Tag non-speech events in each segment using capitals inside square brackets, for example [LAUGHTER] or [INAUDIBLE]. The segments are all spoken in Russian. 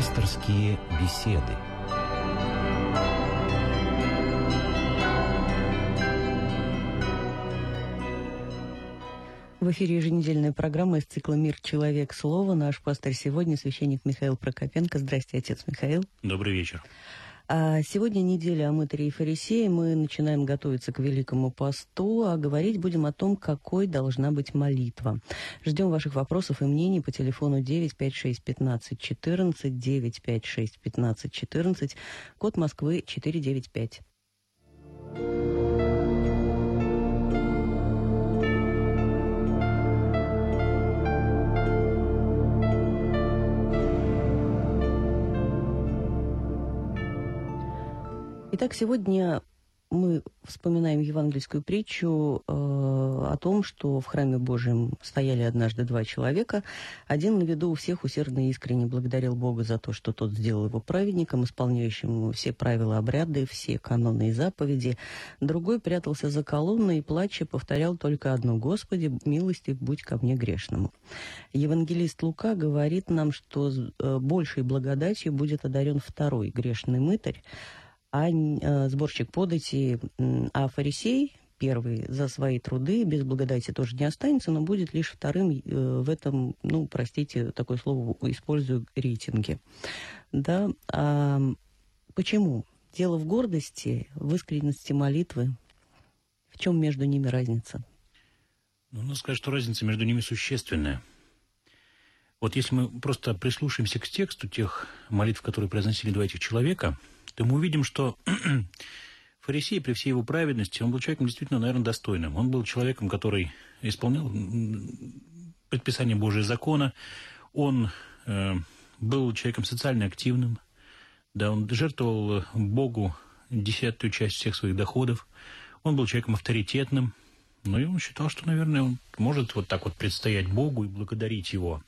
Пасторские беседы. В эфире еженедельная программа из цикла «Мир. Человек. Слово». Наш пастор сегодня священник Михаил Прокопенко. Здрасте, отец Михаил. Добрый вечер. А сегодня неделя о мытаре и фарисее. Мы начинаем готовиться к Великому посту, а говорить будем о том, какой должна быть молитва. Ждем ваших вопросов и мнений по телефону 956 15 14, 956 15 14, код Москвы 495. Итак, сегодня мы вспоминаем евангельскую притчу э, о том, что в храме Божьем стояли однажды два человека. Один на виду у всех усердно и искренне благодарил Бога за то, что тот сделал его праведником, исполняющим все правила обряды, все каноны и заповеди. Другой прятался за колонной и, плача, повторял только одно «Господи, милости будь ко мне грешному». Евангелист Лука говорит нам, что э, большей благодатью будет одарен второй грешный мытарь, а э, сборщик подати, а фарисей первый за свои труды без благодати тоже не останется, но будет лишь вторым э, в этом, ну, простите, такое слово использую, рейтинге. Да, а почему? Дело в гордости, в искренности молитвы. В чем между ними разница? Ну, надо сказать, что разница между ними существенная. Вот если мы просто прислушаемся к тексту тех молитв, которые произносили два этих человека – то мы увидим, что [CLEARS THROAT] фарисей при всей его праведности, он был человеком действительно, наверное, достойным. Он был человеком, который исполнял предписание Божьего закона, он э, был человеком социально активным, да, он жертвовал Богу десятую часть всех своих доходов, он был человеком авторитетным, ну и он считал, что, наверное, он может вот так вот предстоять Богу и благодарить Его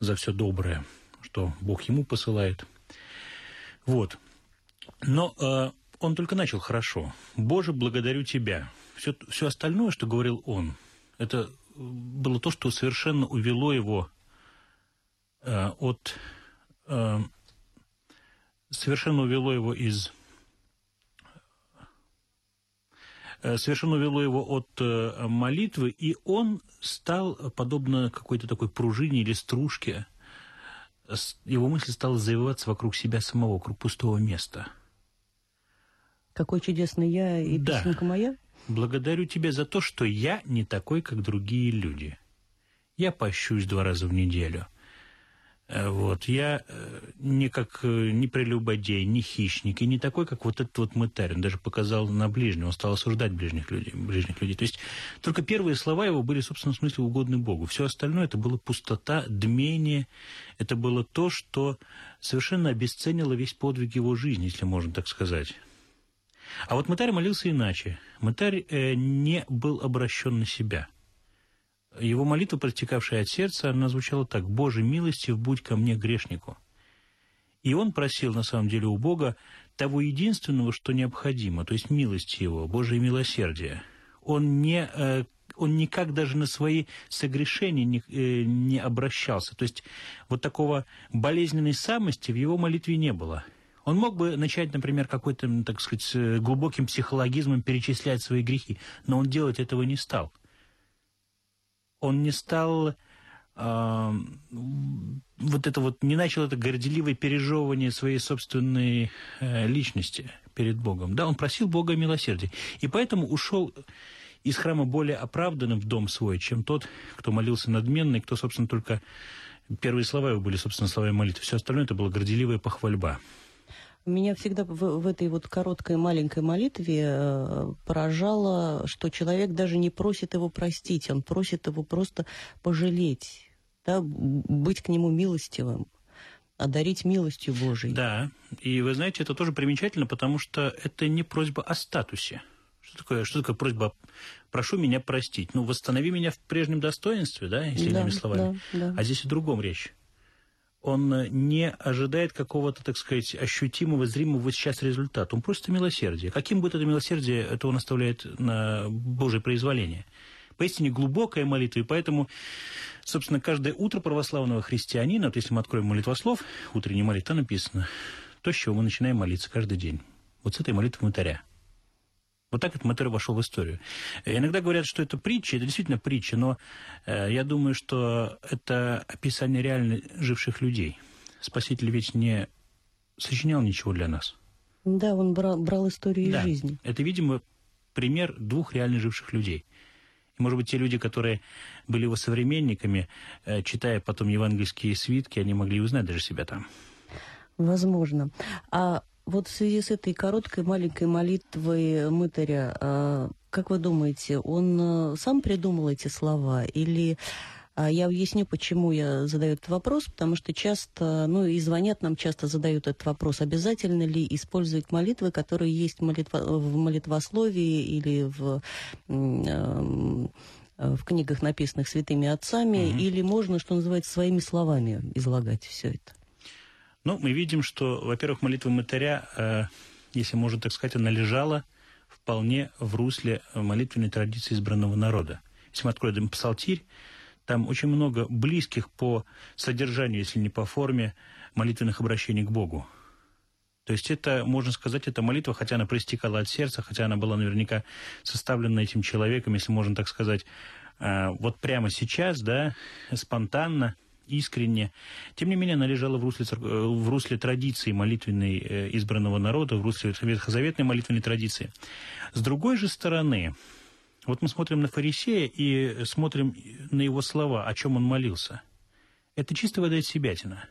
за все доброе, что Бог ему посылает. Вот. Но э, он только начал хорошо. «Боже, благодарю Тебя». Все, все остальное, что говорил он, это было то, что совершенно увело его э, от... Э, совершенно увело его из... Э, совершенно увело его от э, молитвы, и он стал, подобно какой-то такой пружине или стружке, его мысль стала завиваться вокруг себя самого, вокруг пустого места – какой чудесный я и да. песенка моя. Благодарю тебя за то, что я не такой, как другие люди. Я пощусь два раза в неделю. Э, вот. Я э, не как э, не прелюбодей, не хищник, и не такой, как вот этот вот мытарь. Он даже показал на ближнего, он стал осуждать ближних людей. Ближних людей. То есть только первые слова его были, в собственном смысле, угодны Богу. Все остальное это было пустота, дмение. Это было то, что совершенно обесценило весь подвиг его жизни, если можно так сказать. А вот Мытарь молился иначе. Мытарь не был обращен на себя. Его молитва, протекавшая от сердца, она звучала так «Боже, милостив, будь ко мне грешнику». И он просил, на самом деле, у Бога того единственного, что необходимо, то есть милости Его, Божие милосердие. Он, не, э, он никак даже на свои согрешения не, э, не обращался. То есть вот такого болезненной самости в его молитве не было – он мог бы начать, например, какой-то, так сказать, глубоким психологизмом перечислять свои грехи, но он делать этого не стал. Он не стал э, вот это вот, не начал это горделивое пережевывание своей собственной э, личности перед Богом. Да, он просил Бога милосердия. И поэтому ушел из храма более оправданным в дом свой, чем тот, кто молился надменно, и кто, собственно, только первые слова его были, собственно, слова молитвы. Все остальное это была горделивая похвальба. Меня всегда в, в этой вот короткой маленькой молитве э, поражало, что человек даже не просит его простить, он просит его просто пожалеть, да, быть к нему милостивым одарить милостью Божией. Да, и вы знаете, это тоже примечательно, потому что это не просьба о статусе. Что такое, что такое просьба «прошу меня простить»? Ну, восстанови меня в прежнем достоинстве, да, если да, иными словами. Да, да. А здесь о другом речь он э, не ожидает какого-то, так сказать, ощутимого, зримого сейчас результата. Он просто милосердие. Каким будет это милосердие, это он оставляет на Божье произволение. Поистине глубокая молитва, и поэтому Собственно, каждое утро православного христианина, вот если мы откроем молитвослов, утренняя молитва написано, то, с чего мы начинаем молиться каждый день. Вот с этой молитвы мытаря. Вот так этот мытарь вошел в историю. Иногда говорят, что это притча, это действительно притча, но э, я думаю, что это описание реально живших людей. Спаситель ведь не сочинял ничего для нас. Да, он брал, брал историю да. из жизни. Это, видимо, пример двух реально живших людей. И, может быть, те люди, которые были его современниками, э, читая потом евангельские свитки, они могли узнать даже себя там. Возможно. А вот в связи с этой короткой маленькой молитвой мытаря, а, как вы думаете, он э, сам придумал эти слова или а, я объясню, почему я задаю этот вопрос, потому что часто, ну и звонят нам, часто задают этот вопрос, обязательно ли использовать молитвы, которые есть в, молитва, в молитвословии или в, э, в книгах, написанных святыми отцами, mm-hmm. или можно, что называется, своими словами излагать все это? Ну, мы видим, что, во-первых, молитва мытаря, э, если можно так сказать, она лежала вполне в русле молитвенной традиции избранного народа. Если мы откроем псалтирь, там очень много близких по содержанию, если не по форме, молитвенных обращений к Богу. То есть это, можно сказать, это молитва, хотя она проистекала от сердца, хотя она была наверняка составлена этим человеком, если можно так сказать, э, вот прямо сейчас, да, спонтанно, искренне. Тем не менее, она лежала в русле, в русле традиции молитвенной э, избранного народа, в русле ветхозаветной молитвенной традиции. С другой же стороны, вот мы смотрим на фарисея и смотрим на его слова, о чем он молился. Это чисто вода из себятина.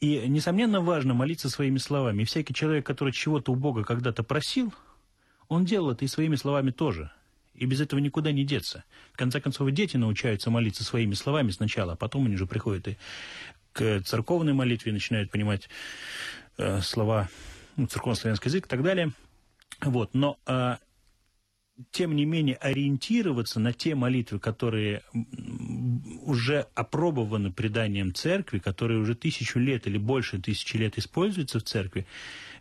И, несомненно, важно молиться своими словами. И всякий человек, который чего-то у Бога когда-то просил, он делал это и своими словами тоже – и без этого никуда не деться. В конце концов, дети научаются молиться своими словами сначала, а потом они уже приходят и к церковной молитве, начинают понимать э, слова, ну, церковно-славянский язык и так далее. Вот. Но э, тем не менее, ориентироваться на те молитвы, которые уже опробованы преданием церкви, которые уже тысячу лет или больше тысячи лет используются в церкви,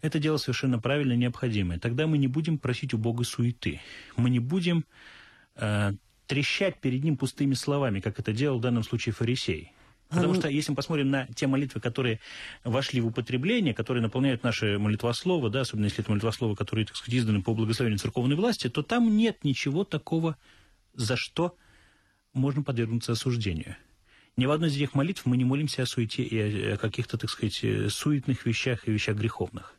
это дело совершенно правильно необходимое. Тогда мы не будем просить у Бога суеты. Мы не будем э, трещать перед Ним пустыми словами, как это делал в данном случае фарисей. Потому что если мы посмотрим на те молитвы, которые вошли в употребление, которые наполняют наши молитвословы, да, особенно если это молитвословы, которые, так сказать, изданы по благословению церковной власти, то там нет ничего такого, за что можно подвергнуться осуждению. Ни в одной из этих молитв мы не молимся о суете и о каких-то, так сказать, суетных вещах и вещах греховных.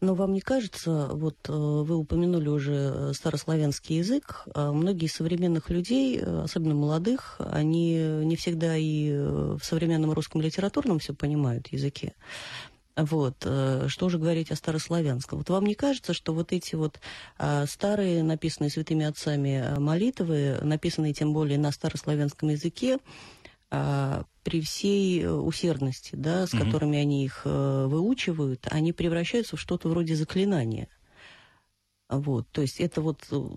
Но вам не кажется, вот э, вы упомянули уже э, старославянский язык, а многие современных людей, э, особенно молодых, они не всегда и в современном русском литературном все понимают языке. Вот, что же говорить о старославянском? Вот вам не кажется, что вот эти вот а, старые, написанные святыми отцами молитвы, написанные тем более на старославянском языке, при всей э, усердности, да, с угу. которыми они их э, выучивают, они превращаются в что-то вроде заклинания. Вот, то есть это вот э,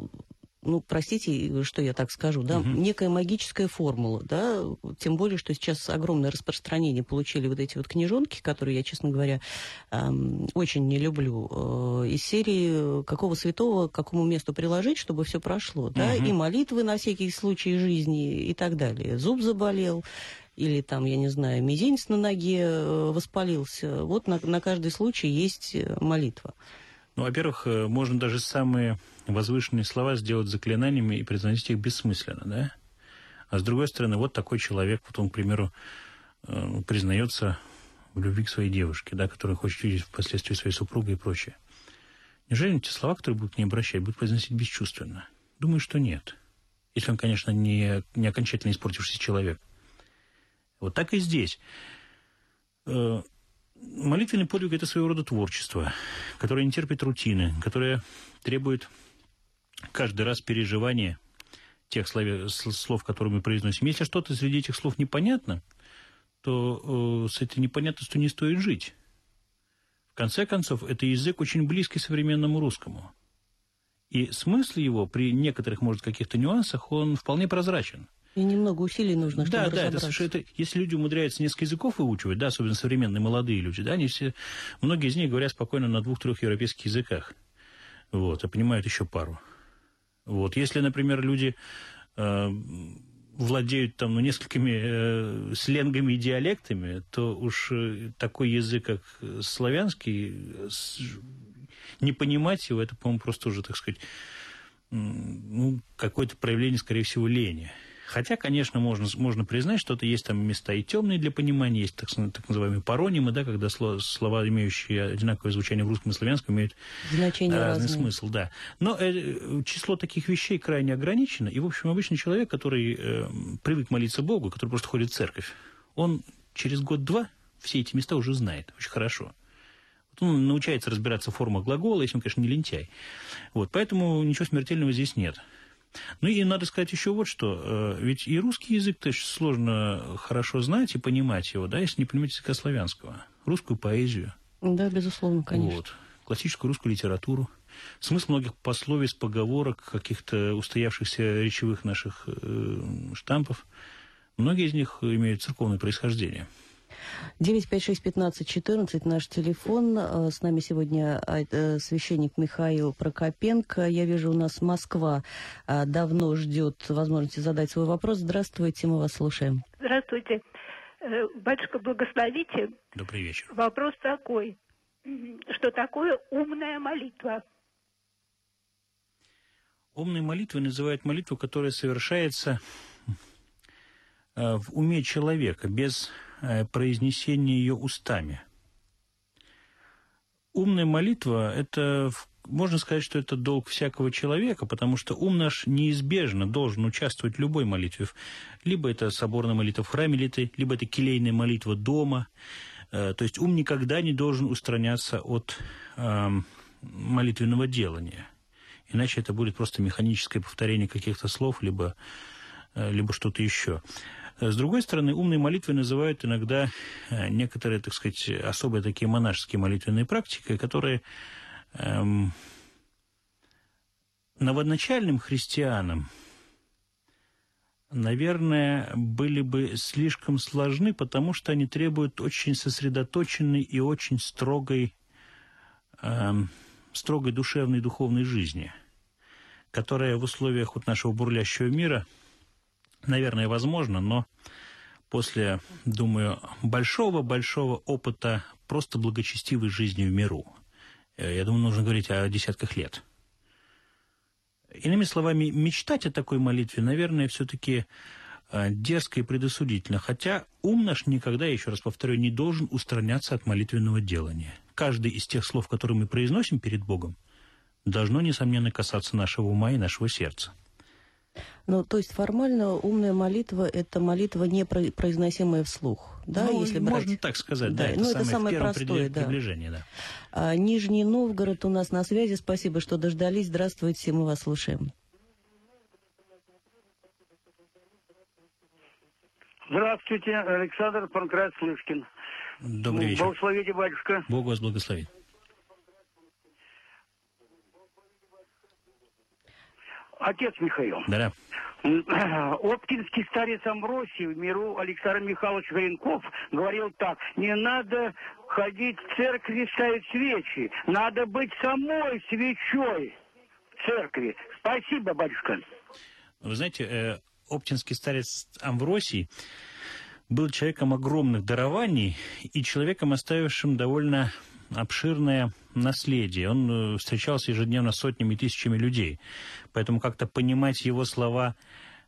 ну, простите, что я так скажу, да, угу. некая магическая формула, да, тем более, что сейчас огромное распространение получили вот эти вот книжонки, которые я, честно говоря, эм, очень не люблю, э, из серии какого святого к какому месту приложить, чтобы все прошло, да, угу. и молитвы на всякий случай жизни и так далее. Зуб заболел, или там, я не знаю, мизинец на ноге э, воспалился. Вот на, на каждый случай есть э, молитва. Ну, во-первых, э, можно даже самые возвышенные слова сделать заклинаниями и произносить их бессмысленно, да? А с другой стороны, вот такой человек, вот он, к примеру, э, признается в любви к своей девушке, да, которую хочет видеть впоследствии своей супругой и прочее. Неужели те слова, которые будут к ней обращать, будут произносить бесчувственно? Думаю, что нет. Если он, конечно, не, не окончательно испортившийся человек. Вот так и здесь. Молитвенный подвиг – это своего рода творчество, которое не терпит рутины, которое требует каждый раз переживания тех слов, которые мы произносим. Если что-то среди этих слов непонятно, то э, с этой непонятностью не стоит жить. В конце концов, это язык очень близкий современному русскому. И смысл его при некоторых, может, каких-то нюансах, он вполне прозрачен – и немного усилий нужно, чтобы Да, да, это совершенно... Это, если люди умудряются несколько языков выучивать, да, особенно современные молодые люди, да, они все, многие из них говорят спокойно на двух-трех европейских языках. Вот, и понимают еще пару. Вот, если, например, люди э, владеют там ну, несколькими э, сленгами и диалектами, то уж э, такой язык, как славянский, с, не понимать его, это, по-моему, просто уже, так сказать, ну, какое-то проявление, скорее всего, лени. Хотя, конечно, можно, можно признать, что это есть там места и темные для понимания, есть так, так называемые паронимы, да, когда слова, слова, имеющие одинаковое звучание в русском и славянском, имеют Значение разный разные. смысл. Да. Но э, число таких вещей крайне ограничено, и, в общем, обычный человек, который э, привык молиться Богу, который просто ходит в церковь, он через год-два все эти места уже знает очень хорошо. Вот он научается разбираться в формах глагола, если он, конечно, не лентяй. Вот, поэтому ничего смертельного здесь нет. Ну и надо сказать еще вот что. Э, ведь и русский язык то есть сложно хорошо знать и понимать его, да, если не понимать языка славянского. Русскую поэзию. Да, безусловно, конечно. Вот. Классическую русскую литературу. Смысл многих пословиц, поговорок, каких-то устоявшихся речевых наших э, штампов. Многие из них имеют церковное происхождение. 956-15-14 наш телефон. Э, с нами сегодня а, э, священник Михаил Прокопенко. Я вижу, у нас Москва а, давно ждет возможности задать свой вопрос. Здравствуйте, мы вас слушаем. Здравствуйте. Э, батюшка, благословите. Добрый вечер. Вопрос такой. Что такое умная молитва? Умной молитвой называют молитву, которая совершается в уме человека, без произнесение ее устами. Умная молитва – это, можно сказать, что это долг всякого человека, потому что ум наш неизбежно должен участвовать в любой молитве. Либо это соборная молитва в храме, либо это келейная молитва дома. Э, то есть ум никогда не должен устраняться от эм, молитвенного делания. Иначе это будет просто механическое повторение каких-то слов, либо, э, либо что-то еще. С другой стороны, умной молитвой называют иногда э, некоторые, так сказать, особые такие монашеские молитвенные практики, которые эм, новоначальным христианам, наверное, были бы слишком сложны, потому что они требуют очень сосредоточенной и очень строгой, эм, строгой душевной духовной жизни, которая в условиях вот нашего бурлящего мира – наверное, возможно, но после, думаю, большого-большого опыта просто благочестивой жизни в миру, э, я думаю, нужно говорить о десятках лет. Иными словами, мечтать о такой молитве, наверное, все-таки э, дерзко и предосудительно. Хотя ум наш никогда, еще раз повторю, не должен устраняться от молитвенного делания. Каждый из тех слов, которые мы произносим перед Богом, должно, несомненно, касаться нашего ума и нашего сердца. Ну, то есть формально умная молитва – это молитва, не произносимая вслух, да, ну, если брать... можно так сказать, да, да это, ну, самое, это самое простое, да. приближение, да. А, Нижний Новгород у нас на связи, спасибо, что дождались, здравствуйте, мы вас слушаем. Здравствуйте, Александр Панкрат Слышкин. Добрый вечер. Благословите, батюшка. Бог вас благословит. Отец Михаил. Да-да. [CLEARS THROAT] Оптинский старец Амбросий в миру Александр Михайлович Горенков говорил так, не надо ходить в церкви ставить свечи, надо быть самой свечой в церкви. Спасибо, батюшка. Вы знаете, э, оптинский старец Амвросий был человеком огромных дарований и человеком, оставившим довольно обширное наследие. Он э, встречался ежедневно сотнями и тысячами людей. Поэтому как-то понимать его слова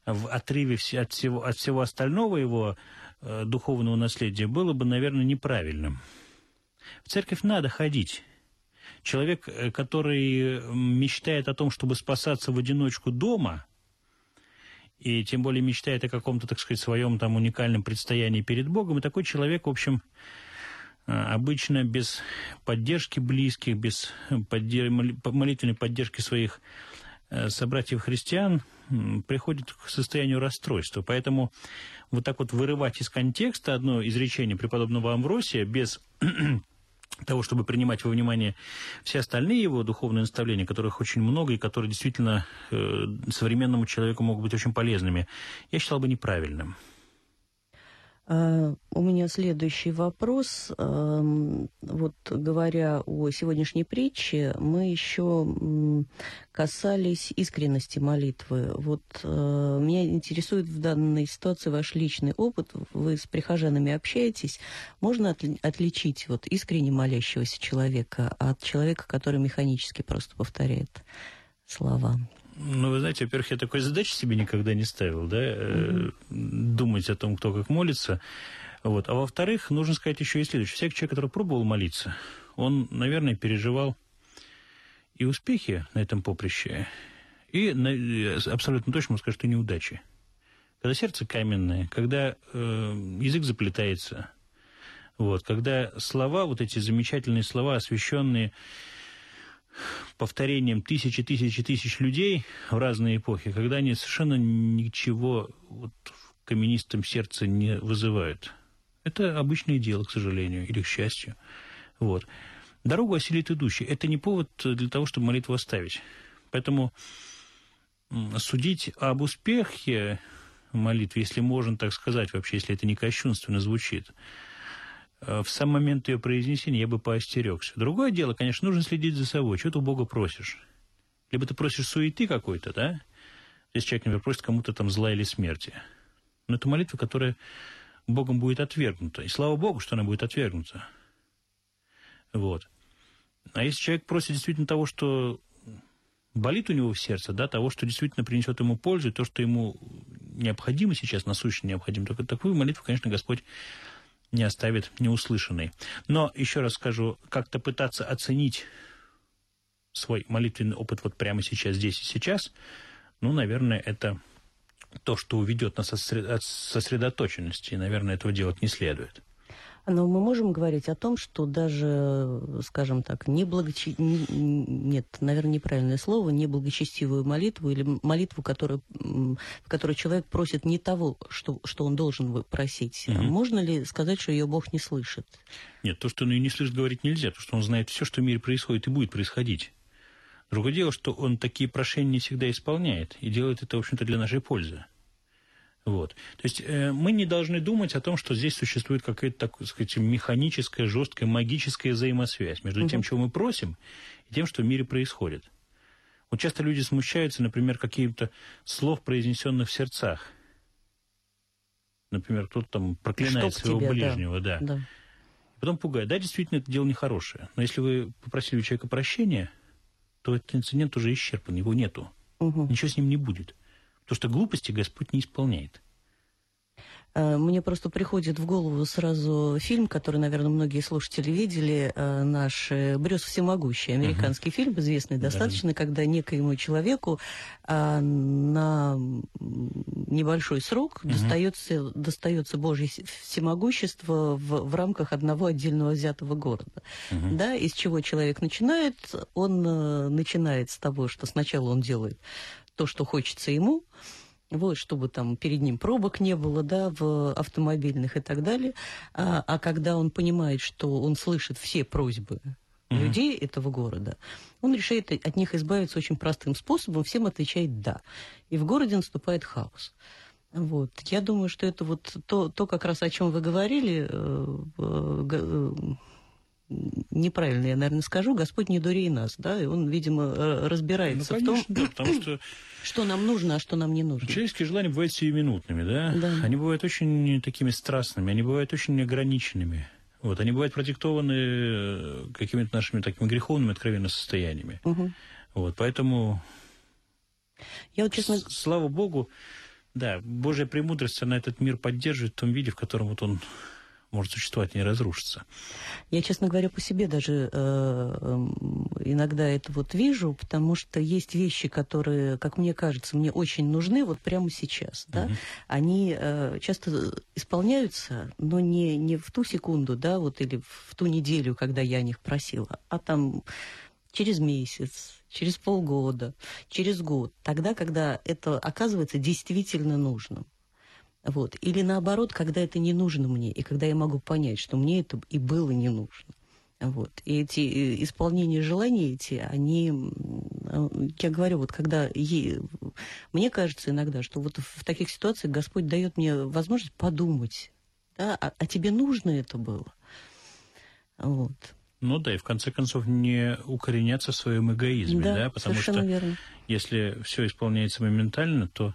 в отрыве от всего, от всего остального его э, духовного наследия было бы, наверное, неправильным. В церковь надо ходить. Человек, э, который мечтает о том, чтобы спасаться в одиночку дома, и тем более мечтает о каком-то, так сказать, своем там уникальном предстоянии перед Богом, и такой человек, в общем, обычно без поддержки близких, без молитвенной поддержки своих э, собратьев-христиан приходит к состоянию расстройства. Поэтому вот так вот вырывать из контекста одно изречение преподобного Амвросия без [CLEARS THROAT] того, чтобы принимать во внимание все остальные его духовные наставления, которых очень много и которые действительно э, современному человеку могут быть очень полезными, я считал бы неправильным. А, у меня следующий вопрос. Вот говоря о сегодняшней притче, мы еще касались искренности молитвы. Вот э, меня интересует в данной ситуации ваш личный опыт. Вы с прихожанами общаетесь. Можно отличить вот искренне молящегося человека от человека, который механически просто повторяет слова? Ну, вы знаете, во-первых, я такой задачи себе никогда не ставил, да, mm-hmm. думать о том, кто как молится. Вот. А во-вторых, нужно сказать еще и следующее. Всякий человек, который пробовал молиться, он, наверное, переживал и успехи на этом поприще, и абсолютно точно могу сказать, что неудачи. Когда сердце каменное, когда э, язык заплетается, вот, когда слова, вот эти замечательные слова, освященные повторением тысячи, тысячи, тысяч людей в разные эпохи, когда они совершенно ничего вот в каменистом сердце не вызывают. Это обычное дело, к сожалению, или к счастью. Вот. Дорогу осилит идущий. Это не повод для того, чтобы молитву оставить. Поэтому судить об успехе молитвы, если можно так сказать, вообще, если это не кощунственно звучит, в сам момент ее произнесения я бы поостерегся. Другое дело, конечно, нужно следить за собой. Что ты у Бога просишь? Либо ты просишь суеты какой-то, да? Если человек, например, просит кому-то там зла или смерти. Но это молитва, которая Богом будет отвергнута. И слава Богу, что она будет отвергнута. Вот. А если человек просит действительно того, что болит у него в сердце, да, того, что действительно принесет ему пользу, и то, что ему необходимо сейчас, насущно необходимо, только такую молитву, конечно, Господь не оставит неуслышанной. Но, еще раз скажу, как-то пытаться оценить свой молитвенный опыт вот прямо сейчас, здесь и сейчас, ну, наверное, это то, что уведет нас от сосредоточенности, и, наверное, этого делать не следует. Но мы можем говорить о том, что даже, скажем так, неблагочи... нет, наверное, неправильное слово, неблагочестивую молитву или молитву, которую, в которой человек просит не того, что, что он должен просить. Угу. Можно ли сказать, что ее Бог не слышит? Нет, то, что он ее не слышит, говорить нельзя, потому что он знает все, что в мире происходит и будет происходить. Другое дело, что он такие прошения не всегда исполняет и делает это, в общем-то, для нашей пользы. Вот. То есть э, мы не должны думать о том, что здесь существует какая-то, так сказать, механическая, жесткая, магическая взаимосвязь между угу. тем, чего мы просим, и тем, что в мире происходит. Вот часто люди смущаются, например, каким-то слов, произнесенных в сердцах. Например, кто-то там проклинает Чтоб своего тебе, ближнего, да. да. И потом пугает. Да, действительно, это дело нехорошее. Но если вы попросили у человека прощения, то этот инцидент уже исчерпан, его нету. Угу. Ничего с ним не будет. Потому что глупости Господь не исполняет. Э, мне просто приходит в голову сразу фильм, который, наверное, многие слушатели видели, э, наш э, «Брюс всемогущий», американский uh-huh. фильм, известный достаточно, да. когда некоему человеку на небольшой срок uh-huh. достается, достается Божье всемогущество в, в рамках одного отдельного взятого города. Uh-huh. Да, из чего человек начинает? Он начинает с того, что сначала он делает то, что хочется ему, вот, чтобы там перед ним пробок не было, да, в автомобильных и так далее. А, а когда он понимает, что он слышит все просьбы mm-hmm. людей этого города, он решает от них избавиться очень простым способом, всем отвечает «да». И в городе наступает хаос. Вот. Я думаю, что это вот то, то как раз о чем вы говорили, э, э, неправильно я, наверное, скажу, Господь не дурей нас, да, и Он, видимо, разбирается ну, конечно, в том, да, потому [CLEARS THROAT] что... что нам нужно, а что нам не нужно. Человеческие желания бывают сиюминутными, да? да? Они бывают очень такими страстными, они бывают очень ограниченными. Вот, они бывают продиктованы э, какими-то нашими такими греховными, откровенными состояниями. Угу. Вот, поэтому... Я вот, честно... Слава Богу, да, Божья премудрость, она этот мир поддерживает в том виде, в котором вот он может существовать, не разрушиться. Я, честно говоря, по себе даже э, эм, иногда это вот вижу, потому что есть вещи, которые, как мне кажется, мне очень нужны вот прямо сейчас. Да? Угу. Они э, часто исполняются, но не, не в ту секунду, да, вот или в ту неделю, когда я о них просила, а там через месяц, через полгода, через год, тогда, когда это оказывается действительно нужным. Вот. Или наоборот, когда это не нужно мне, и когда я могу понять, что мне это и было не нужно. Вот. И эти э, исполнения желаний эти, они, э, я говорю, вот когда е... мне кажется иногда, что вот в таких ситуациях Господь дает мне возможность подумать Да? А, а тебе нужно это было? Вот. Ну да, и в конце концов не укореняться в своем эгоизме, да, да потому что верно. если все исполняется моментально, то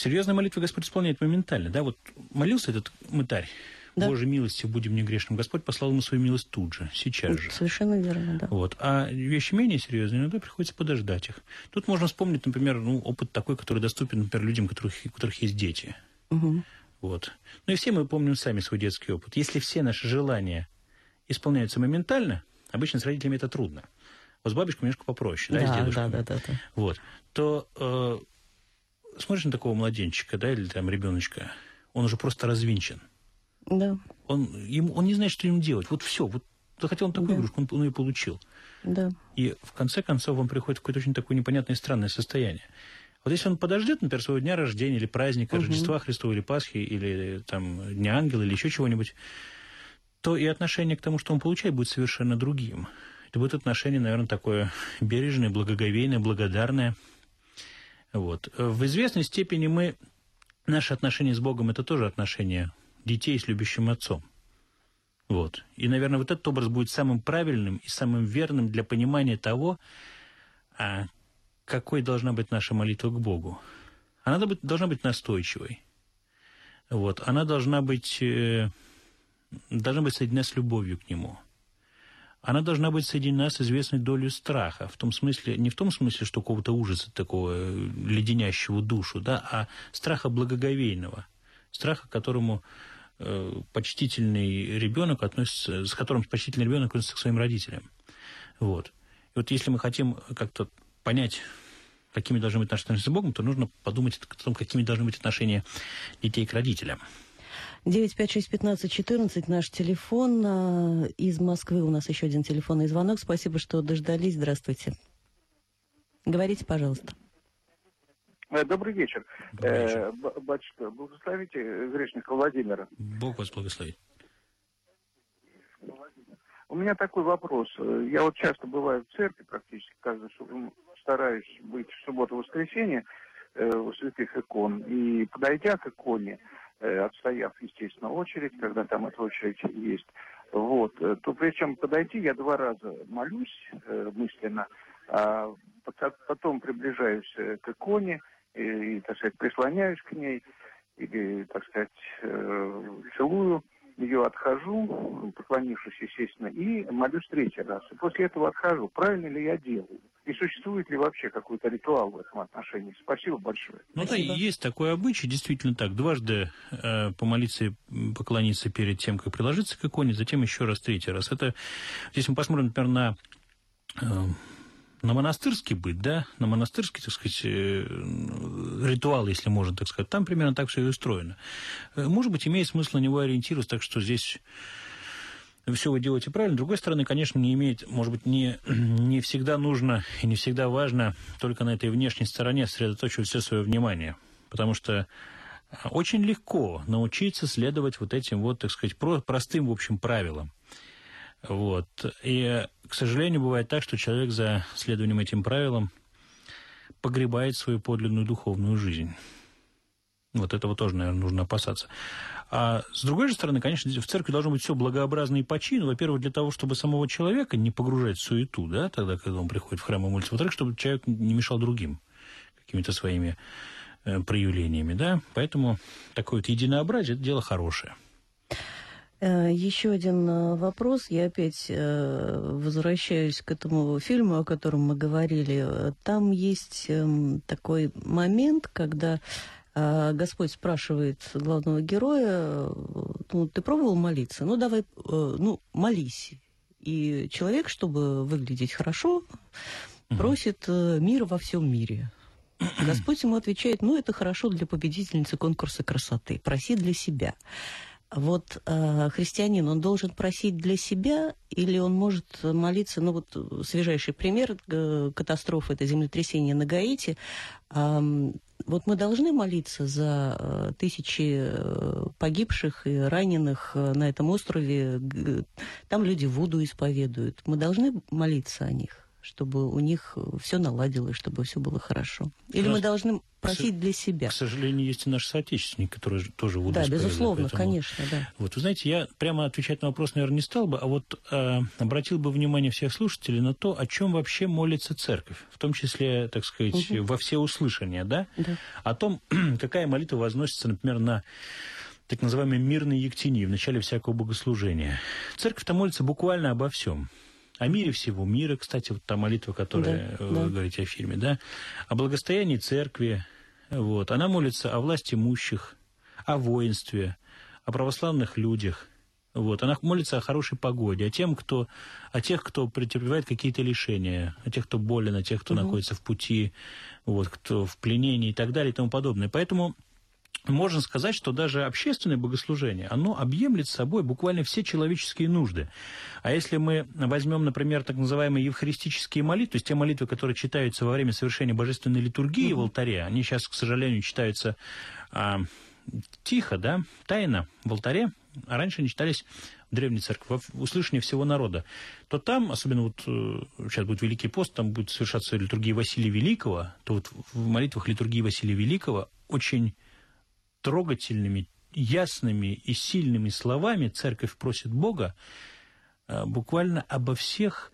серьезная молитва Господь исполняет моментально, да, вот молился этот мытарь, да. Божьей милости будем не грешным. Господь послал ему свою милость тут же, сейчас же. Совершенно верно, да. Вот. А вещи менее серьезные, иногда приходится подождать их. Тут можно вспомнить, например, ну, опыт такой, который доступен, например, людям, у которых, у которых есть дети. Угу. Вот. Ну и все мы помним сами свой детский опыт. Если все наши желания исполняются моментально, обычно с родителями это трудно. Вот с бабушкой немножко попроще, да, да с дедушкой. Да, да, да, да. Вот. То э, смотришь на такого младенчика, да, или там ребеночка, он уже просто развинчен. Да. Он, ему, он не знает, что ему делать. Вот все. Вот захотел он такую да. игрушку, он, он ее получил. Да. И в конце концов он приходит в какое-то очень такое непонятное и странное состояние. Вот если он подождет, например, своего дня рождения или праздника, угу. Рождества Христова или Пасхи, или там Дня Ангела, или еще чего-нибудь, то и отношение к тому, что он получает, будет совершенно другим. Это будет отношение, наверное, такое бережное, благоговейное, благодарное. Вот. В известной степени мы... Наши отношения с Богом – это тоже отношения детей с любящим отцом. Вот. И, наверное, вот этот образ будет самым правильным и самым верным для понимания того, а какой должна быть наша молитва к Богу. Она должна быть, должна быть настойчивой. Вот. Она должна быть, э, должна быть соединена с любовью к Нему. Она должна быть соединена с известной долей страха. В том смысле, не в том смысле, что какого-то ужаса такого э, леденящего душу, да, а страха благоговейного. Страха, к которому э, почтительный ребенок относится, с которым почтительный ребенок относится к своим родителям. Вот. И вот если мы хотим как-то понять, какими должны быть наши отношения с Богом, то нужно подумать о том, какими должны быть отношения детей к родителям. 956-15-14, наш телефон. А, из Москвы у нас еще один телефонный звонок. Спасибо, что дождались. Здравствуйте. Говорите, пожалуйста. Э, добрый вечер. Добрый вечер. Э, батюшка, благословите грешника Владимира. Бог вас благословит. У меня такой вопрос. Я вот часто бываю в церкви практически каждую стараюсь быть в субботу-воскресенье э, у святых икон. И подойдя к иконе, э, отстояв, естественно, очередь, когда там эта очередь есть, вот, э, то причем подойти я два раза молюсь э, мысленно, а потом приближаюсь э, к иконе и, и, так сказать, прислоняюсь к ней, или, так сказать, э, целую ее отхожу, поклонившись, естественно, и молюсь третий раз. И после этого отхожу. Правильно ли я делаю? И существует ли вообще какой-то ритуал в этом отношении? Спасибо большое. Ну да, есть такой обычай, действительно так. Дважды э, помолиться и поклониться перед тем, как приложиться к иконе, затем еще раз третий раз. Это, здесь мы посмотрим, например, на э, на монастырский быт, да, на монастырский, так сказать, э, ритуал, если можно так сказать, там примерно так все и устроено. Э, может быть, имеет смысл на него ориентироваться, так что здесь все вы делаете правильно. С другой стороны, конечно, не имеет, может быть, не, [CLEARS THROAT] не всегда нужно и не всегда важно только на этой внешней стороне сосредоточивать все свое внимание. Потому что очень легко научиться следовать вот этим вот, так сказать, простым, в общем, правилам. Вот. И, к сожалению, бывает так, что человек за следованием этим правилам погребает свою подлинную духовную жизнь. Вот этого тоже, наверное, нужно опасаться. А с другой же стороны, конечно, в церкви должно быть все благообразно и по. Во-первых, для того, чтобы самого человека не погружать в суету, да, тогда, когда он приходит в храм и молится. Во-вторых, чтобы человек не мешал другим какими-то своими э, проявлениями, да. Поэтому такое вот единообразие – это дело хорошее. Э, Еще один э, вопрос. Я опять э, возвращаюсь к этому фильму, о котором мы говорили. Там есть эм, такой момент, когда Господь спрашивает главного героя, ну, ты пробовал молиться? Ну, давай, ну, молись. И человек, чтобы выглядеть хорошо, просит мира во всем мире. [CLEARS THROAT] Господь ему отвечает, ну, это хорошо для победительницы конкурса красоты, проси для себя. Вот э, христианин, он должен просить для себя или он может молиться, ну вот свежайший пример э, катастрофы, это землетрясение на Гаити. Э, вот мы должны молиться за э, тысячи э, погибших и раненых э, на этом острове. Там люди воду исповедуют. Мы должны молиться о них. Чтобы у них все наладилось, чтобы все было хорошо? Или У мы должны просить для себя? К сожалению, есть и наши соотечественники, которые же тоже будут Да, безусловно, конечно, да. Вот, вы знаете, я прямо отвечать на вопрос, наверное, не стал бы, а вот э, обратил бы внимание всех слушателей на то, о чем вообще молится церковь, в том числе, так сказать, Мгм. во всеуслышание, да? Да. О том, [CLEARS THROAT] какая молитва возносится, например, на так называемый мирный ектинии в начале всякого богослужения. Церковь-то молится буквально обо всем. О мире всего мира, кстати, вот та молитва, которая Да, э, да. вы говорите о фильме, да? О благостоянии церкви, вот. Она молится о власти имущих, о воинстве, о православных людях. Вот. Она молится о хорошей погоде, о, тем, кто, о тех, кто претерпевает какие-то лишения, о тех, кто болен, о тех, кто Мгм. находится в пути, вот, кто в пленении и так далее и тому подобное. Поэтому можно сказать, что даже общественное богослужение, оно объемлет собой буквально все человеческие нужды. А если мы возьмем, например, так называемые евхаристические молитвы, то есть те молитвы, которые читаются во время совершения божественной литургии в алтаре, они сейчас, к сожалению, читаются а, тихо, да, тайно в алтаре, а раньше они читались в Древней Церкви, во услышании всего народа, то там, особенно вот э, сейчас будет Великий пост, там будет совершаться литургия Василия Великого, то вот в молитвах литургии Василия Великого очень трогательными, ясными и сильными словами церковь просит Бога э, буквально обо всех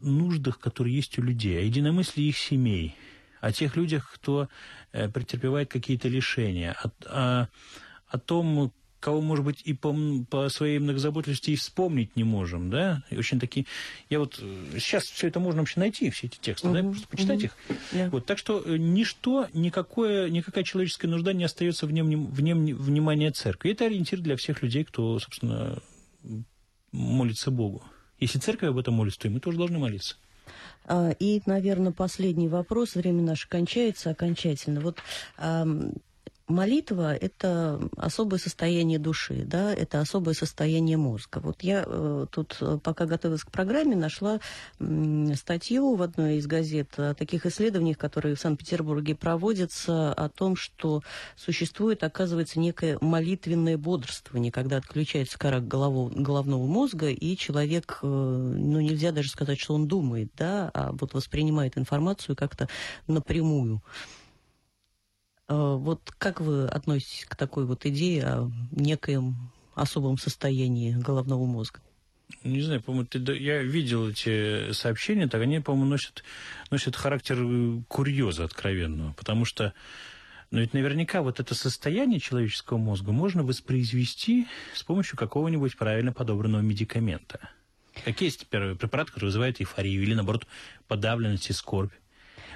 нуждах, которые есть у людей, о единомыслии их семей, о тех людях, кто э, претерпевает какие-то лишения, о, о- о том, кого, может быть, и по, по своей многозаботливости и вспомнить не можем, да, и очень такие... Я вот... э, Сейчас все это можно вообще найти, все эти тексты, да, Мгм, просто почитать мгм. их. Да. Вот, так что э, ничто, никакое, никакая человеческая нужда не остается вне, вне вни- внимания церкви. Это ориентир для всех людей, кто, собственно, молится Богу. Если церковь об этом молится, то и мы тоже должны молиться. А, И, наверное, последний вопрос. Время наше кончается окончательно. Вот молитва – это особое состояние души, да, это особое состояние мозга. Вот я э, тут, э, пока готовилась к программе, нашла м, статью в одной из газет о таких исследованиях, которые в Санкт-Петербурге проводятся, о том, что существует, оказывается, некое молитвенное бодрствование, когда отключается кора голово- головного мозга, и человек, э, ну, нельзя даже сказать, что он думает, да, а вот воспринимает информацию как-то напрямую. Э, Вот как вы относитесь к такой вот идее о некоем особом состоянии головного мозга? Не знаю, по-моему, ты, я видел эти сообщения, так они, по-моему, носят, носят характер э, курьеза откровенного, потому что но ведь наверняка вот это состояние человеческого мозга можно воспроизвести с помощью какого-нибудь правильно подобранного медикамента. Какие есть теперь препараты, которые вызывают эйфорию или, наоборот, подавленность и скорбь?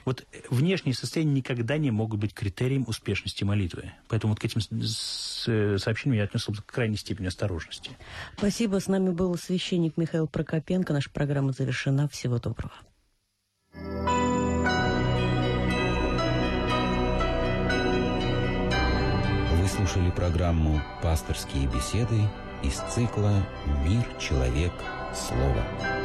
Вот внешние состояния никогда не могут быть критерием успешности молитвы. Поэтому вот к этим э, сообщениям я отнесся к крайней степени осторожности. Спасибо. С нами был священник Михаил Прокопенко. Наша программа завершена. Всего доброго. Вы слушали программу «Пасторские беседы» из цикла «Мир, человек, слово».